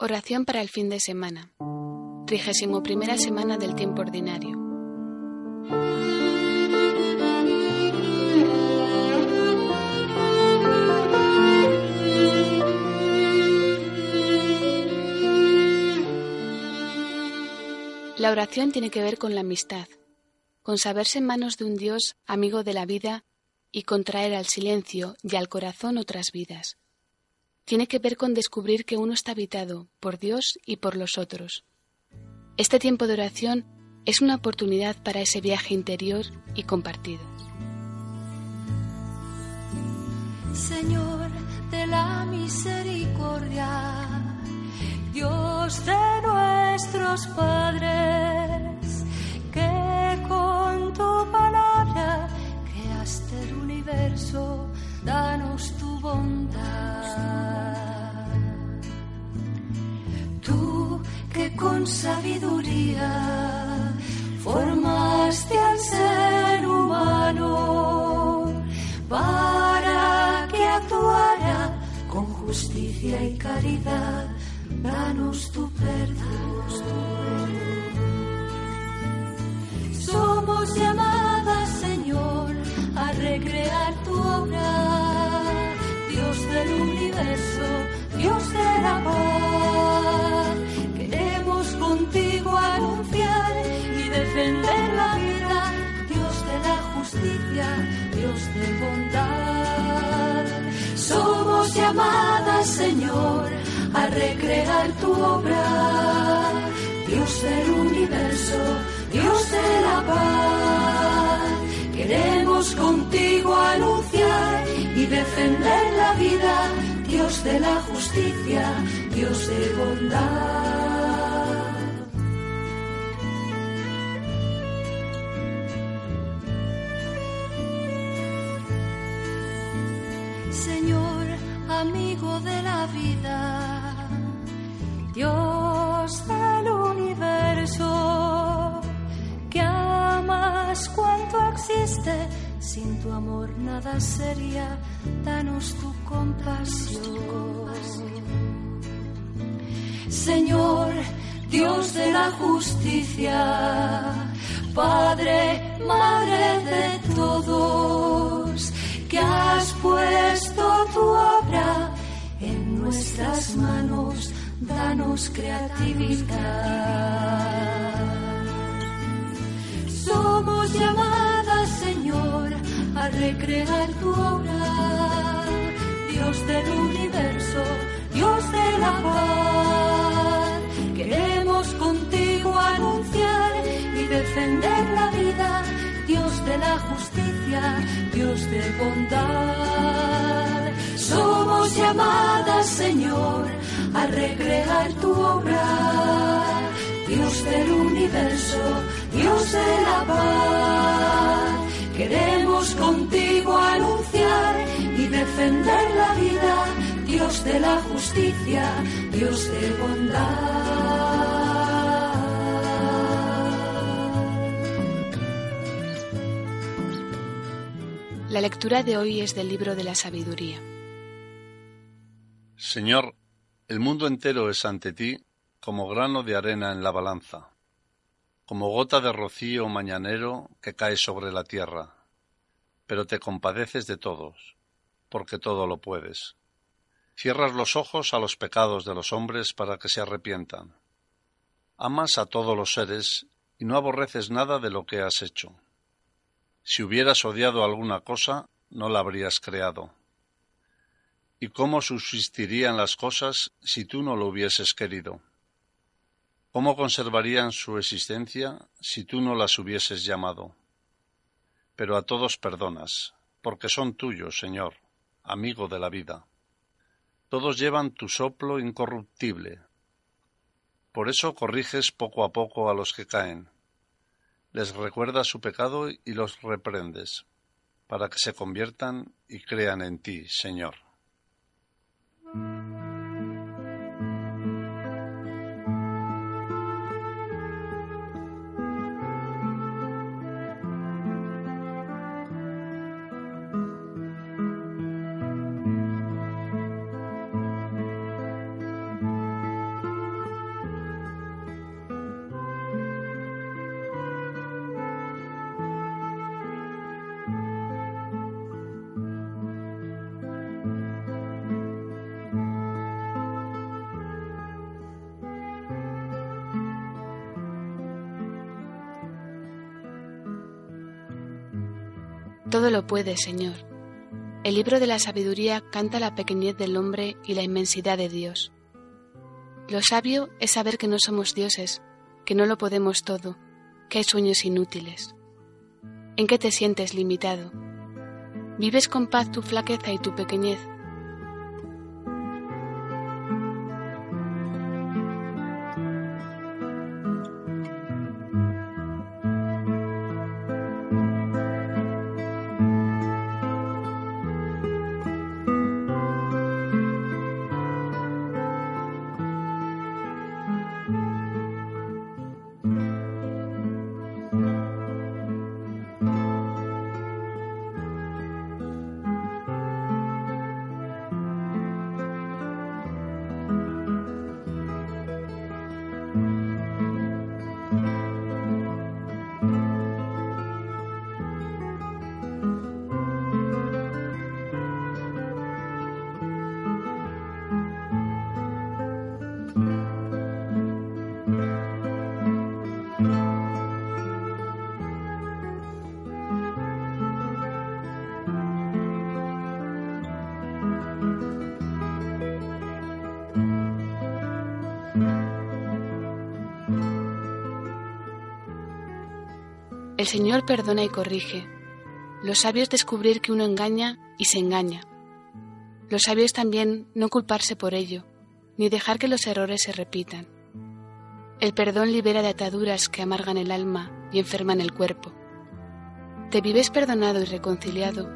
Oración para el fin de semana. Trigésimo primera semana del tiempo ordinario. La oración tiene que ver con la amistad, con saberse en manos de un Dios amigo de la vida y contraer al silencio y al corazón otras vidas tiene que ver con descubrir que uno está habitado por Dios y por los otros. Este tiempo de oración es una oportunidad para ese viaje interior y compartido. Señor de la misericordia, Dios de nuestros padres, que con tu sabiduría formaste al ser humano para que actuara con justicia y caridad. Danos tu perdón. Somos llamadas, Señor, a recrear tu obra, Dios del universo, Dios de la paz. Queremos contigo anunciar y defender la vida, Dios de la justicia, Dios de bondad. Amigo de la vida, Dios del universo, que amas cuanto existe, sin tu amor nada sería, danos tu compasión. Señor, Dios de la justicia, Padre, Madre nuestras manos, danos creatividad. Somos llamadas, Señor, a recrear tu obra, Dios del universo, Dios de la paz. Queremos contigo anunciar y defender la vida, Dios de la justicia, Dios de bondad. Somos llamadas, Señor, a recrear tu obra. Dios del universo, Dios de la paz. Queremos contigo anunciar y defender la vida, Dios de la justicia, Dios de bondad. La lectura de hoy es del libro de la sabiduría. Señor, el mundo entero es ante ti como grano de arena en la balanza, como gota de rocío mañanero que cae sobre la tierra, pero te compadeces de todos, porque todo lo puedes. Cierras los ojos a los pecados de los hombres para que se arrepientan. Amas a todos los seres y no aborreces nada de lo que has hecho. Si hubieras odiado alguna cosa, no la habrías creado. ¿Y cómo subsistirían las cosas si tú no lo hubieses querido? ¿Cómo conservarían su existencia si tú no las hubieses llamado? Pero a todos perdonas, porque son tuyos, Señor, amigo de la vida. Todos llevan tu soplo incorruptible. Por eso corriges poco a poco a los que caen les recuerdas su pecado y los reprendes, para que se conviertan y crean en ti, Señor. うん。Todo lo puedes, Señor. El libro de la sabiduría canta la pequeñez del hombre y la inmensidad de Dios. Lo sabio es saber que no somos dioses, que no lo podemos todo, que hay sueños inútiles. ¿En qué te sientes limitado? ¿Vives con paz tu flaqueza y tu pequeñez? Señor perdona y corrige. Los sabios descubrir que uno engaña y se engaña. Los sabios también no culparse por ello, ni dejar que los errores se repitan. El perdón libera de ataduras que amargan el alma y enferman el cuerpo. Te vives perdonado y reconciliado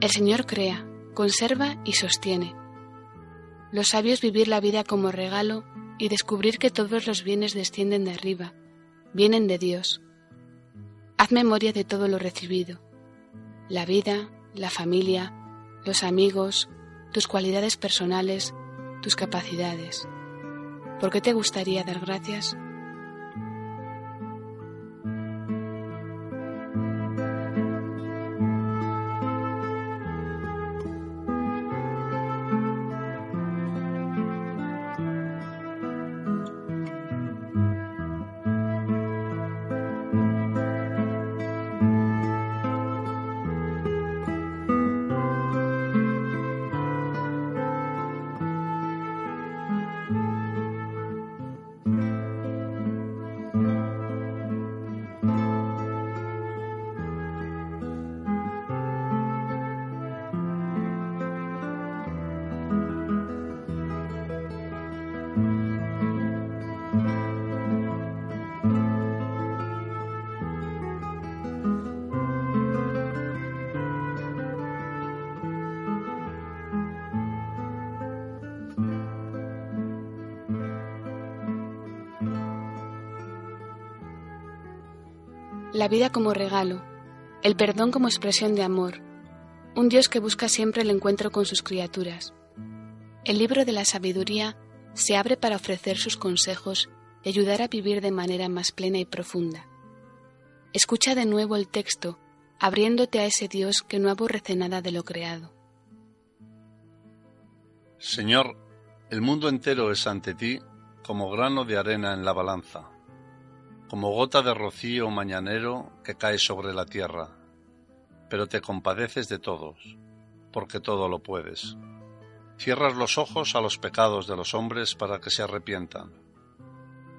El Señor crea, conserva y sostiene. Los sabios vivir la vida como regalo y descubrir que todos los bienes descienden de arriba, vienen de Dios. Haz memoria de todo lo recibido, la vida, la familia, los amigos, tus cualidades personales, tus capacidades. ¿Por qué te gustaría dar gracias? La vida como regalo, el perdón como expresión de amor, un Dios que busca siempre el encuentro con sus criaturas. El libro de la sabiduría se abre para ofrecer sus consejos y ayudar a vivir de manera más plena y profunda. Escucha de nuevo el texto, abriéndote a ese Dios que no aborrece nada de lo creado. Señor, el mundo entero es ante ti como grano de arena en la balanza como gota de rocío mañanero que cae sobre la tierra, pero te compadeces de todos, porque todo lo puedes. Cierras los ojos a los pecados de los hombres para que se arrepientan.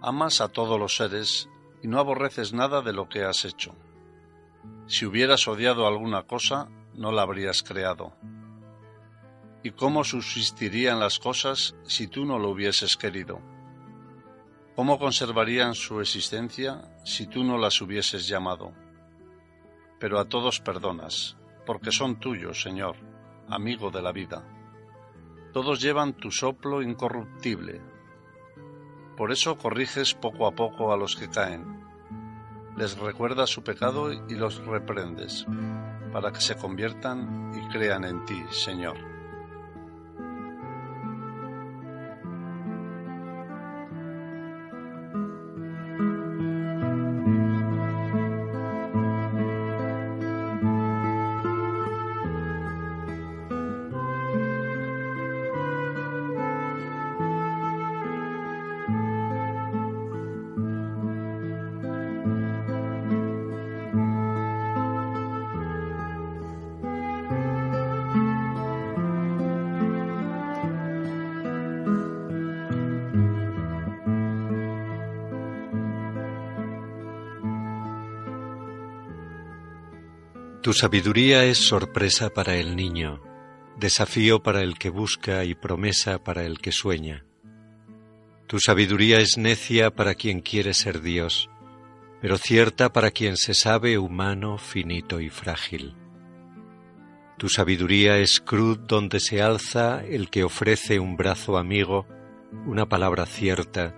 Amas a todos los seres y no aborreces nada de lo que has hecho. Si hubieras odiado alguna cosa, no la habrías creado. ¿Y cómo subsistirían las cosas si tú no lo hubieses querido? ¿Cómo conservarían su existencia si tú no las hubieses llamado? Pero a todos perdonas, porque son tuyos, Señor, amigo de la vida. Todos llevan tu soplo incorruptible. Por eso corriges poco a poco a los que caen. Les recuerdas su pecado y los reprendes, para que se conviertan y crean en ti, Señor. Tu sabiduría es sorpresa para el niño, desafío para el que busca y promesa para el que sueña. Tu sabiduría es necia para quien quiere ser Dios, pero cierta para quien se sabe humano, finito y frágil. Tu sabiduría es cruz donde se alza el que ofrece un brazo amigo, una palabra cierta,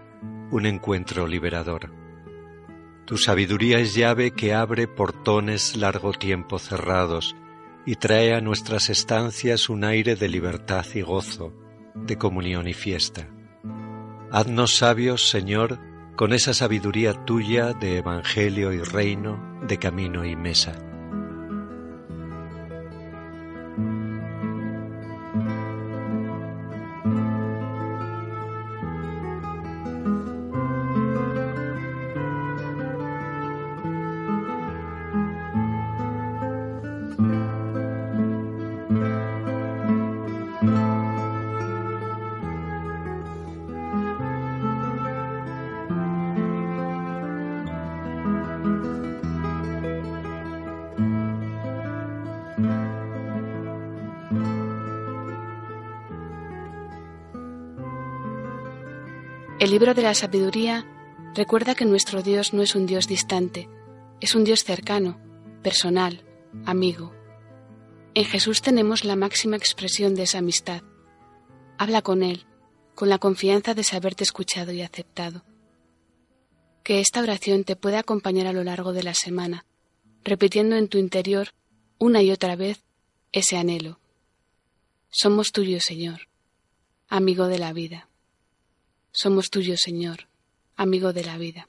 un encuentro liberador. Tu sabiduría es llave que abre portones largo tiempo cerrados y trae a nuestras estancias un aire de libertad y gozo, de comunión y fiesta. Haznos sabios, Señor, con esa sabiduría tuya de Evangelio y reino, de camino y mesa. El libro de la sabiduría recuerda que nuestro Dios no es un Dios distante, es un Dios cercano, personal, amigo. En Jesús tenemos la máxima expresión de esa amistad. Habla con Él, con la confianza de saberte escuchado y aceptado. Que esta oración te pueda acompañar a lo largo de la semana, repitiendo en tu interior una y otra vez ese anhelo. Somos tuyos, Señor, amigo de la vida. Somos tuyos, Señor, amigo de la vida.